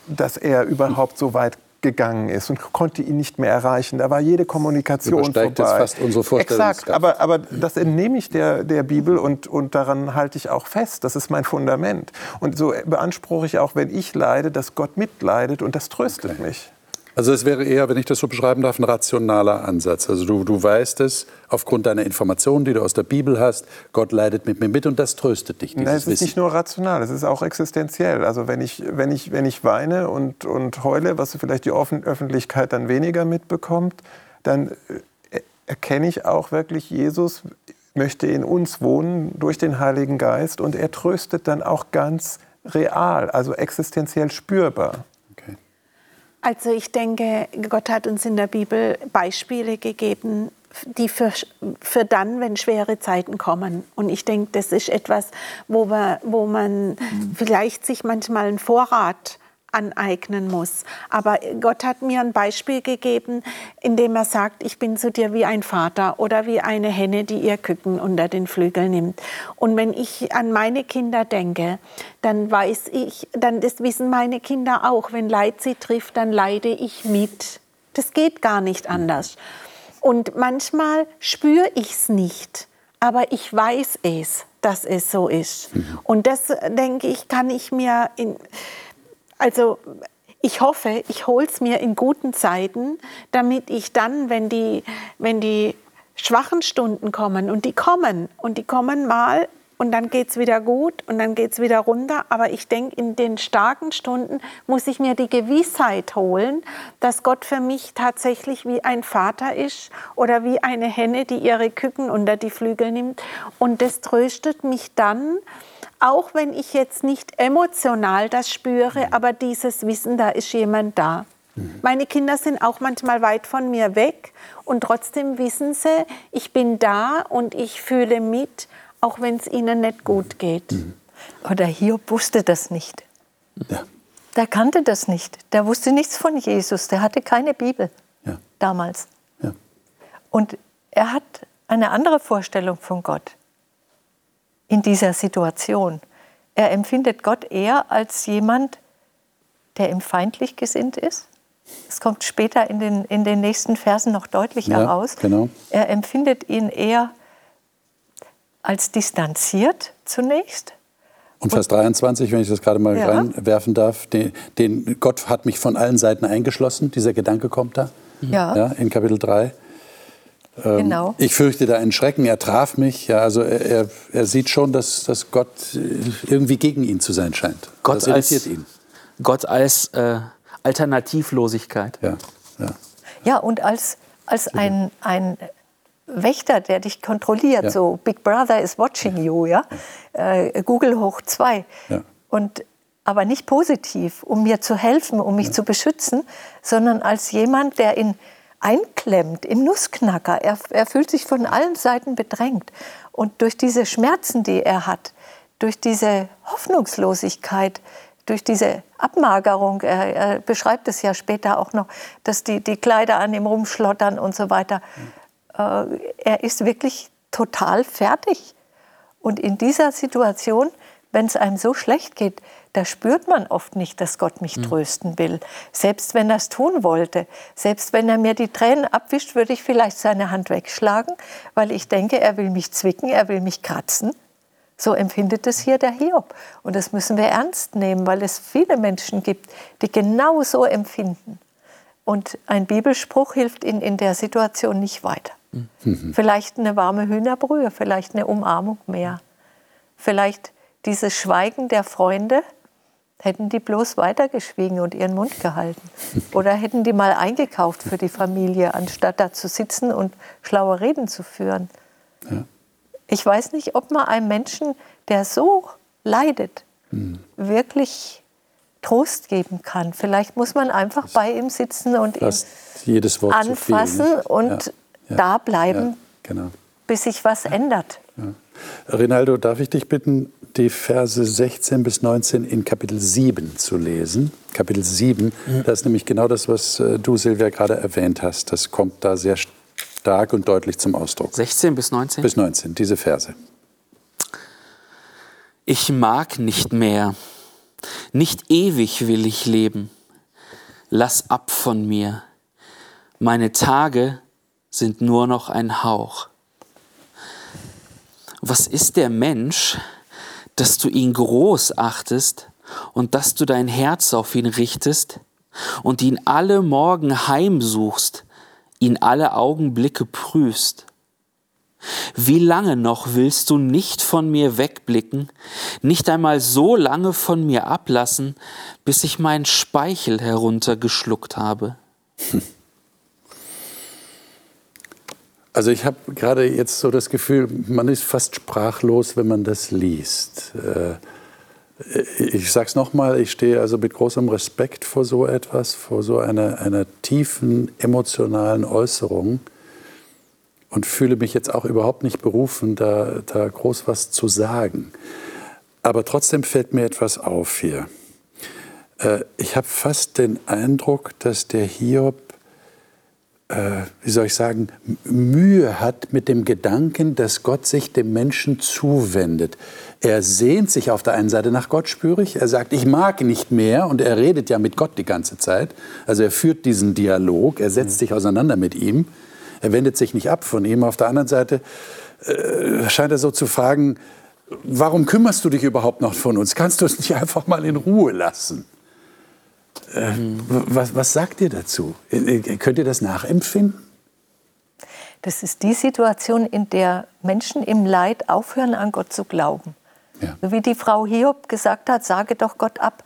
dass er überhaupt so weit gegangen ist und konnte ihn nicht mehr erreichen. Da war jede Kommunikation Übersteigt vorbei. Jetzt fast unsere. Exakt, aber, aber das entnehme ich der, der Bibel und, und daran halte ich auch fest. Das ist mein Fundament. Und so beanspruche ich auch, wenn ich leide, dass Gott mitleidet und das tröstet okay. mich. Also es wäre eher, wenn ich das so beschreiben darf, ein rationaler Ansatz. Also du, du weißt es aufgrund deiner Informationen, die du aus der Bibel hast, Gott leidet mit mir mit und das tröstet dich. Nein, es ist nicht nur rational, es ist auch existenziell. Also wenn ich, wenn ich, wenn ich weine und, und heule, was vielleicht die Öffentlichkeit dann weniger mitbekommt, dann äh, erkenne ich auch wirklich, Jesus möchte in uns wohnen durch den Heiligen Geist und er tröstet dann auch ganz real, also existenziell spürbar. Also ich denke, Gott hat uns in der Bibel Beispiele gegeben, die für, für dann, wenn schwere Zeiten kommen. Und ich denke, das ist etwas, wo, wir, wo man mhm. vielleicht sich manchmal einen Vorrat aneignen muss. Aber Gott hat mir ein Beispiel gegeben, in dem er sagt, ich bin zu dir wie ein Vater oder wie eine Henne, die ihr Küken unter den Flügel nimmt. Und wenn ich an meine Kinder denke, dann weiß ich, dann das wissen meine Kinder auch, wenn Leid sie trifft, dann leide ich mit. Das geht gar nicht anders. Und manchmal spüre ich es nicht, aber ich weiß es, dass es so ist. Mhm. Und das, denke ich, kann ich mir in, also ich hoffe, ich hole es mir in guten Zeiten, damit ich dann, wenn die, wenn die schwachen Stunden kommen, und die kommen, und die kommen mal, und dann geht es wieder gut und dann geht es wieder runter. Aber ich denke, in den starken Stunden muss ich mir die Gewissheit holen, dass Gott für mich tatsächlich wie ein Vater ist oder wie eine Henne, die ihre Küken unter die Flügel nimmt. Und das tröstet mich dann, auch wenn ich jetzt nicht emotional das spüre, aber dieses Wissen, da ist jemand da. Meine Kinder sind auch manchmal weit von mir weg und trotzdem wissen sie, ich bin da und ich fühle mit, auch wenn es ihnen nicht gut geht. Mhm. Oder Hiob wusste das nicht. Ja. Der kannte das nicht. Der wusste nichts von Jesus. Der hatte keine Bibel ja. damals. Ja. Und er hat eine andere Vorstellung von Gott in dieser Situation. Er empfindet Gott eher als jemand, der ihm feindlich gesinnt ist. Es kommt später in den, in den nächsten Versen noch deutlicher ja, raus. Genau. Er empfindet ihn eher als distanziert zunächst. Und Vers 23, wenn ich das gerade mal ja. reinwerfen darf, den, den, Gott hat mich von allen Seiten eingeschlossen, dieser Gedanke kommt da. Ja. ja in Kapitel 3. Ähm, genau. Ich fürchte da einen Schrecken, er traf mich. Ja, also er, er sieht schon, dass, dass Gott irgendwie gegen ihn zu sein scheint. Gott das irritiert als, ihn. Gott als äh, Alternativlosigkeit. Ja, ja. ja und als, als ein, ein Wächter, der dich kontrolliert, ja. so Big Brother is watching you, ja, äh, Google hoch zwei. Ja. Und aber nicht positiv, um mir zu helfen, um mich ja. zu beschützen, sondern als jemand, der in einklemmt im Nussknacker. Er, er fühlt sich von allen Seiten bedrängt. Und durch diese Schmerzen, die er hat, durch diese Hoffnungslosigkeit, durch diese Abmagerung, er, er beschreibt es ja später auch noch, dass die, die Kleider an ihm rumschlottern und so weiter. Äh, er ist wirklich total fertig. Und in dieser Situation, wenn es einem so schlecht geht, da spürt man oft nicht, dass Gott mich mhm. trösten will. Selbst wenn er es tun wollte, selbst wenn er mir die Tränen abwischt, würde ich vielleicht seine Hand wegschlagen, weil ich denke, er will mich zwicken, er will mich kratzen. So empfindet es hier der Hiob. Und das müssen wir ernst nehmen, weil es viele Menschen gibt, die genau so empfinden. Und ein Bibelspruch hilft ihnen in der Situation nicht weiter. Mhm. Vielleicht eine warme Hühnerbrühe, vielleicht eine Umarmung mehr. Vielleicht dieses Schweigen der Freunde, hätten die bloß weitergeschwiegen und ihren Mund gehalten. Oder hätten die mal eingekauft für die Familie, anstatt da zu sitzen und schlaue Reden zu führen. Ja. Ich weiß nicht, ob man einem Menschen, der so leidet, mhm. wirklich Trost geben kann. Vielleicht muss man einfach bei ihm sitzen und ihn anfassen viel, und ja. Ja. da bleiben, genau. bis sich was ändert. Rinaldo, darf ich dich bitten, die Verse 16 bis 19 in Kapitel 7 zu lesen. Kapitel 7, mhm. das ist nämlich genau das, was äh, du, Silvia, gerade erwähnt hast. Das kommt da sehr stark und deutlich zum Ausdruck. 16 bis 19? Bis 19, diese Verse. Ich mag nicht mehr, nicht ewig will ich leben. Lass ab von mir. Meine Tage sind nur noch ein Hauch. Was ist der Mensch, dass du ihn groß achtest und dass du dein Herz auf ihn richtest und ihn alle Morgen heimsuchst, ihn alle Augenblicke prüfst. Wie lange noch willst du nicht von mir wegblicken, nicht einmal so lange von mir ablassen, bis ich meinen Speichel heruntergeschluckt habe? Also ich habe gerade jetzt so das Gefühl, man ist fast sprachlos, wenn man das liest. Äh, ich sage es nochmal, ich stehe also mit großem Respekt vor so etwas, vor so einer, einer tiefen emotionalen Äußerung und fühle mich jetzt auch überhaupt nicht berufen, da, da groß was zu sagen. Aber trotzdem fällt mir etwas auf hier. Äh, ich habe fast den Eindruck, dass der Hiob, äh, wie soll ich sagen, Mühe hat mit dem Gedanken, dass Gott sich dem Menschen zuwendet. Er sehnt sich auf der einen Seite nach Gott spürig. Er sagt, ich mag nicht mehr. Und er redet ja mit Gott die ganze Zeit. Also er führt diesen Dialog. Er setzt sich auseinander mit ihm. Er wendet sich nicht ab von ihm. Auf der anderen Seite äh, scheint er so zu fragen, warum kümmerst du dich überhaupt noch von uns? Kannst du uns nicht einfach mal in Ruhe lassen? Äh, was, was sagt ihr dazu? Äh, könnt ihr das nachempfinden? Das ist die Situation, in der Menschen im Leid aufhören, an Gott zu glauben. Ja. Wie die Frau Hiob gesagt hat, sage doch Gott ab,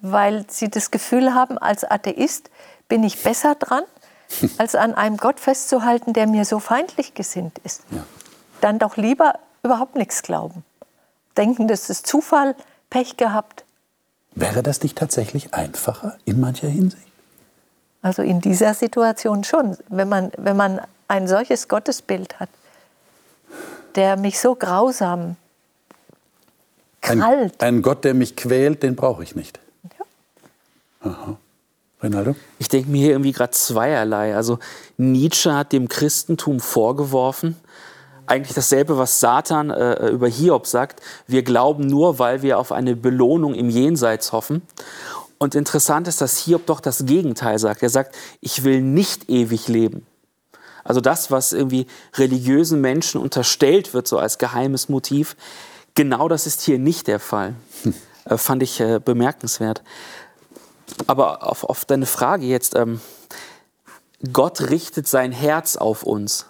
weil sie das Gefühl haben, als Atheist bin ich besser dran, als an einem Gott festzuhalten, der mir so feindlich gesinnt ist. Ja. Dann doch lieber überhaupt nichts glauben. Denken, das ist Zufall, Pech gehabt. Wäre das nicht tatsächlich einfacher in mancher Hinsicht? Also in dieser Situation schon. Wenn man, wenn man ein solches Gottesbild hat, der mich so grausam krallt. Ein, ein Gott, der mich quält, den brauche ich nicht. Ja. Aha. Reinaldo? Ich denke mir hier irgendwie gerade zweierlei. Also Nietzsche hat dem Christentum vorgeworfen, eigentlich dasselbe, was Satan äh, über Hiob sagt. Wir glauben nur, weil wir auf eine Belohnung im Jenseits hoffen. Und interessant ist, dass Hiob doch das Gegenteil sagt. Er sagt, ich will nicht ewig leben. Also das, was irgendwie religiösen Menschen unterstellt wird, so als geheimes Motiv, genau das ist hier nicht der Fall. Hm. Äh, fand ich äh, bemerkenswert. Aber auf, auf deine Frage jetzt, ähm, Gott richtet sein Herz auf uns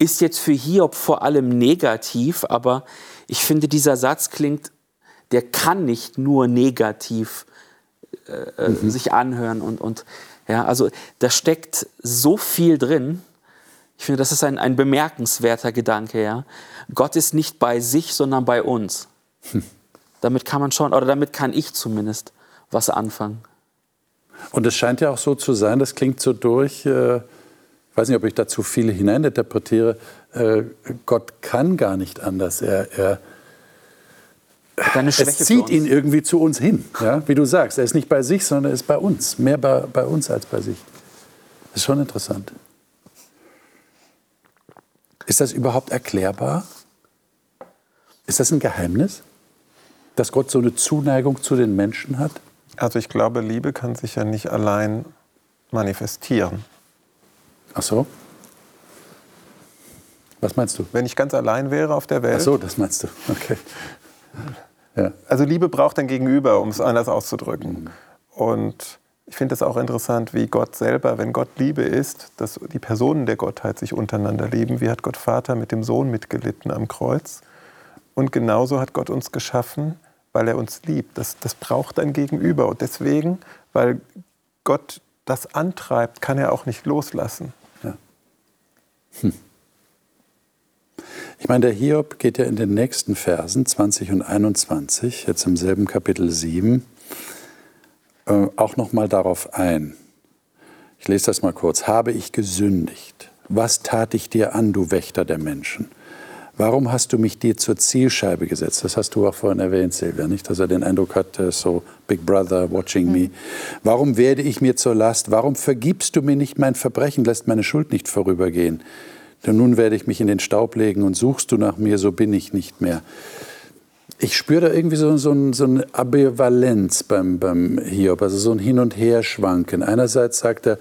ist jetzt für Hiob vor allem negativ, aber ich finde, dieser Satz klingt, der kann nicht nur negativ äh, äh, mhm. sich anhören und, und ja, also da steckt so viel drin. Ich finde, das ist ein, ein bemerkenswerter Gedanke, ja. Gott ist nicht bei sich, sondern bei uns. Hm. Damit kann man schon, oder damit kann ich zumindest was anfangen. Und es scheint ja auch so zu sein, das klingt so durch, äh ich weiß nicht, ob ich da zu viel hineininterpretiere, äh, Gott kann gar nicht anders. Er, er es zieht ihn irgendwie zu uns hin, ja? wie du sagst. Er ist nicht bei sich, sondern er ist bei uns. Mehr bei, bei uns als bei sich. Das ist schon interessant. Ist das überhaupt erklärbar? Ist das ein Geheimnis, dass Gott so eine Zuneigung zu den Menschen hat? Also ich glaube, Liebe kann sich ja nicht allein manifestieren. Ach so? Was meinst du? Wenn ich ganz allein wäre auf der Welt. Ach so, das meinst du. Okay. Ja. Also Liebe braucht ein Gegenüber, um es anders auszudrücken. Mhm. Und ich finde es auch interessant, wie Gott selber, wenn Gott Liebe ist, dass die Personen der Gottheit sich untereinander lieben. Wie hat Gott Vater mit dem Sohn mitgelitten am Kreuz? Und genauso hat Gott uns geschaffen, weil er uns liebt. Das, das braucht ein Gegenüber. Und deswegen, weil Gott das antreibt, kann er auch nicht loslassen. Ich meine, der Hiob geht ja in den nächsten Versen 20 und 21, jetzt im selben Kapitel 7, äh, auch noch mal darauf ein. Ich lese das mal kurz. Habe ich gesündigt? Was tat ich dir an, du Wächter der Menschen? Warum hast du mich dir zur Zielscheibe gesetzt? Das hast du auch vorhin erwähnt, Silvia, nicht? Dass er den Eindruck hatte, so Big Brother watching mhm. me. Warum werde ich mir zur Last? Warum vergibst du mir nicht mein Verbrechen, lässt meine Schuld nicht vorübergehen? Denn nun werde ich mich in den Staub legen und suchst du nach mir, so bin ich nicht mehr. Ich spüre da irgendwie so, so, so eine Ambivalenz beim, beim Hiob, also so ein Hin- und Herschwanken. Einerseits sagt er,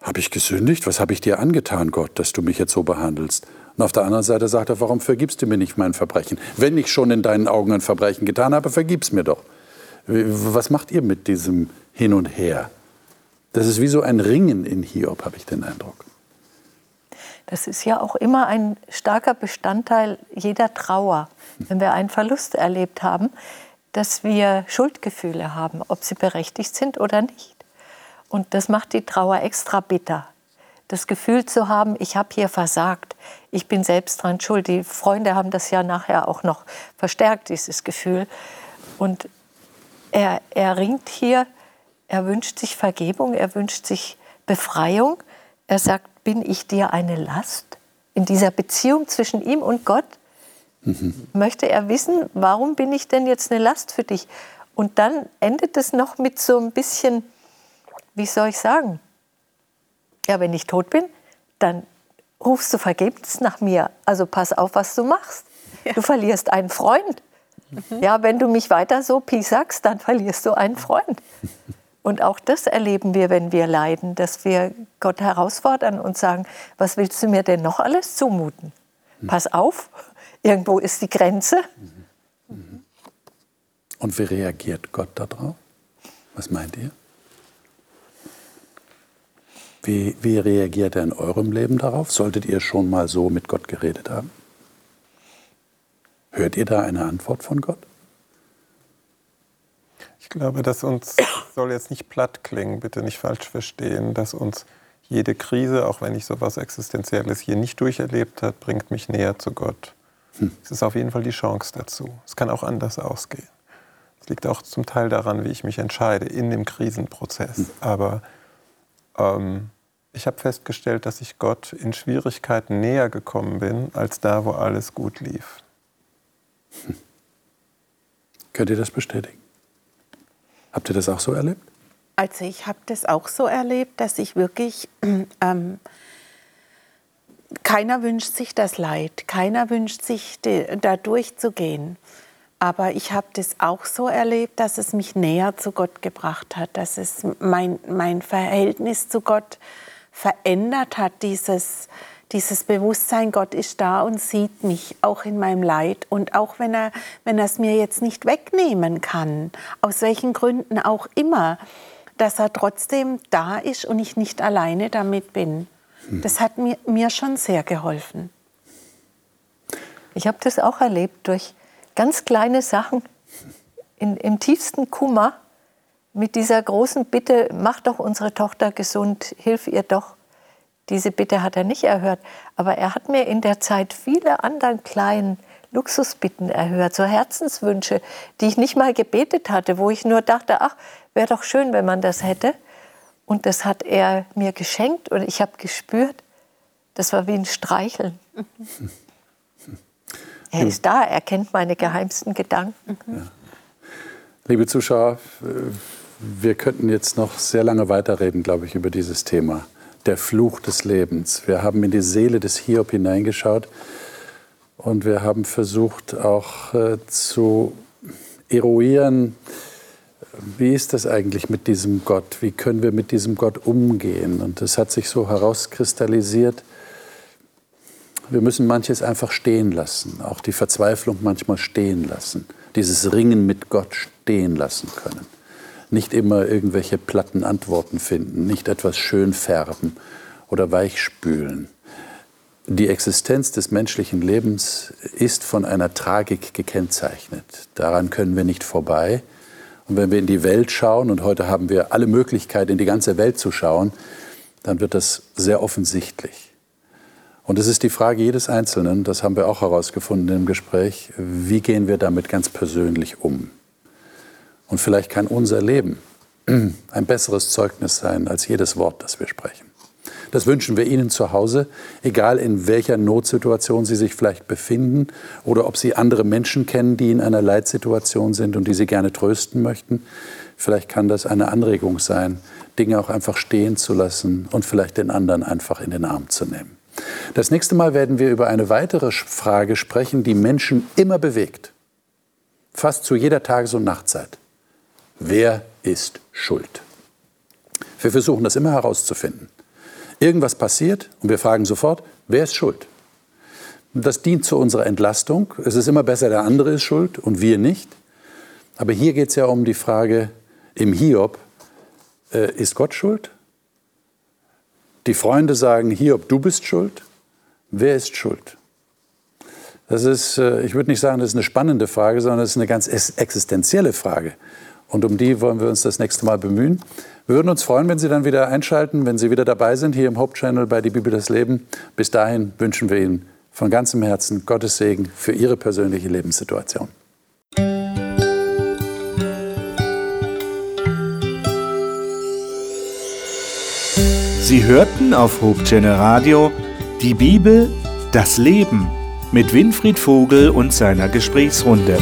habe ich gesündigt? Was habe ich dir angetan, Gott, dass du mich jetzt so behandelst? Und auf der anderen Seite sagt er, warum vergibst du mir nicht mein Verbrechen? Wenn ich schon in deinen Augen ein Verbrechen getan habe, vergib's mir doch. Was macht ihr mit diesem Hin und Her? Das ist wie so ein Ringen in Hiob, habe ich den Eindruck. Das ist ja auch immer ein starker Bestandteil jeder Trauer, wenn wir einen Verlust erlebt haben, dass wir Schuldgefühle haben, ob sie berechtigt sind oder nicht. Und das macht die Trauer extra bitter das Gefühl zu haben, ich habe hier versagt, ich bin selbst dran schuld. Die Freunde haben das ja nachher auch noch verstärkt, dieses Gefühl. Und er, er ringt hier, er wünscht sich Vergebung, er wünscht sich Befreiung. Er sagt, bin ich dir eine Last? In dieser Beziehung zwischen ihm und Gott mhm. möchte er wissen, warum bin ich denn jetzt eine Last für dich? Und dann endet es noch mit so ein bisschen, wie soll ich sagen? Ja, wenn ich tot bin, dann rufst du vergebens nach mir. Also pass auf, was du machst. Ja. Du verlierst einen Freund. Mhm. Ja, wenn du mich weiter so piesagst, dann verlierst du einen Freund. Und auch das erleben wir, wenn wir leiden, dass wir Gott herausfordern und sagen, was willst du mir denn noch alles zumuten? Pass auf, irgendwo ist die Grenze. Und wie reagiert Gott darauf? Was meint ihr? Wie, wie reagiert er in eurem Leben darauf? Solltet ihr schon mal so mit Gott geredet haben? Hört ihr da eine Antwort von Gott? Ich glaube, dass uns, soll jetzt nicht platt klingen, bitte nicht falsch verstehen, dass uns jede Krise, auch wenn ich sowas Existenzielles hier nicht durcherlebt habe, bringt mich näher zu Gott. Hm. Es ist auf jeden Fall die Chance dazu. Es kann auch anders ausgehen. Es liegt auch zum Teil daran, wie ich mich entscheide in dem Krisenprozess. Hm. Aber ähm, ich habe festgestellt, dass ich Gott in Schwierigkeiten näher gekommen bin, als da, wo alles gut lief. Hm. Könnt ihr das bestätigen? Habt ihr das auch so erlebt? Also ich habe das auch so erlebt, dass ich wirklich, ähm, keiner wünscht sich das Leid, keiner wünscht sich da durchzugehen. Aber ich habe das auch so erlebt, dass es mich näher zu Gott gebracht hat, dass es mein, mein Verhältnis zu Gott verändert hat, dieses, dieses Bewusstsein, Gott ist da und sieht mich auch in meinem Leid. Und auch wenn er, wenn er es mir jetzt nicht wegnehmen kann, aus welchen Gründen auch immer, dass er trotzdem da ist und ich nicht alleine damit bin. Hm. Das hat mir, mir schon sehr geholfen. Ich habe das auch erlebt durch ganz kleine Sachen in, im tiefsten Kummer mit dieser großen Bitte, mach doch unsere Tochter gesund, hilf ihr doch. Diese Bitte hat er nicht erhört, aber er hat mir in der Zeit viele andere kleinen Luxusbitten erhört, so Herzenswünsche, die ich nicht mal gebetet hatte, wo ich nur dachte, ach, wäre doch schön, wenn man das hätte. Und das hat er mir geschenkt und ich habe gespürt, das war wie ein Streicheln. Er ist da, er kennt meine geheimsten Gedanken. Ja. Liebe Zuschauer, wir könnten jetzt noch sehr lange weiterreden, glaube ich, über dieses Thema. Der Fluch des Lebens. Wir haben in die Seele des Hiob hineingeschaut und wir haben versucht auch äh, zu eruieren, wie ist das eigentlich mit diesem Gott? Wie können wir mit diesem Gott umgehen? Und es hat sich so herauskristallisiert, wir müssen manches einfach stehen lassen, auch die Verzweiflung manchmal stehen lassen, dieses Ringen mit Gott stehen lassen können. Nicht immer irgendwelche platten Antworten finden, nicht etwas schön färben oder weichspülen. Die Existenz des menschlichen Lebens ist von einer Tragik gekennzeichnet. Daran können wir nicht vorbei. Und wenn wir in die Welt schauen, und heute haben wir alle Möglichkeit, in die ganze Welt zu schauen, dann wird das sehr offensichtlich. Und es ist die Frage jedes Einzelnen, das haben wir auch herausgefunden im Gespräch, wie gehen wir damit ganz persönlich um? Und vielleicht kann unser Leben ein besseres Zeugnis sein als jedes Wort, das wir sprechen. Das wünschen wir Ihnen zu Hause, egal in welcher Notsituation Sie sich vielleicht befinden oder ob Sie andere Menschen kennen, die in einer Leitsituation sind und die Sie gerne trösten möchten. Vielleicht kann das eine Anregung sein, Dinge auch einfach stehen zu lassen und vielleicht den anderen einfach in den Arm zu nehmen. Das nächste Mal werden wir über eine weitere Frage sprechen, die Menschen immer bewegt. Fast zu jeder Tages- und Nachtzeit. Wer ist schuld? Wir versuchen das immer herauszufinden. Irgendwas passiert und wir fragen sofort, wer ist schuld? Das dient zu unserer Entlastung. Es ist immer besser, der andere ist schuld und wir nicht. Aber hier geht es ja um die Frage im Hiob, äh, ist Gott schuld die Freunde sagen, Hiob, du bist schuld. Wer ist schuld? Das ist, äh, ich würde nicht sagen, das ist eine spannende Frage, sondern das ist eine ganz existenzielle Frage. Und um die wollen wir uns das nächste Mal bemühen. Wir würden uns freuen, wenn Sie dann wieder einschalten, wenn Sie wieder dabei sind hier im Hauptchannel bei Die Bibel das Leben. Bis dahin wünschen wir Ihnen von ganzem Herzen Gottes Segen für Ihre persönliche Lebenssituation. Sie hörten auf Hochchannel Radio die Bibel, das Leben mit Winfried Vogel und seiner Gesprächsrunde.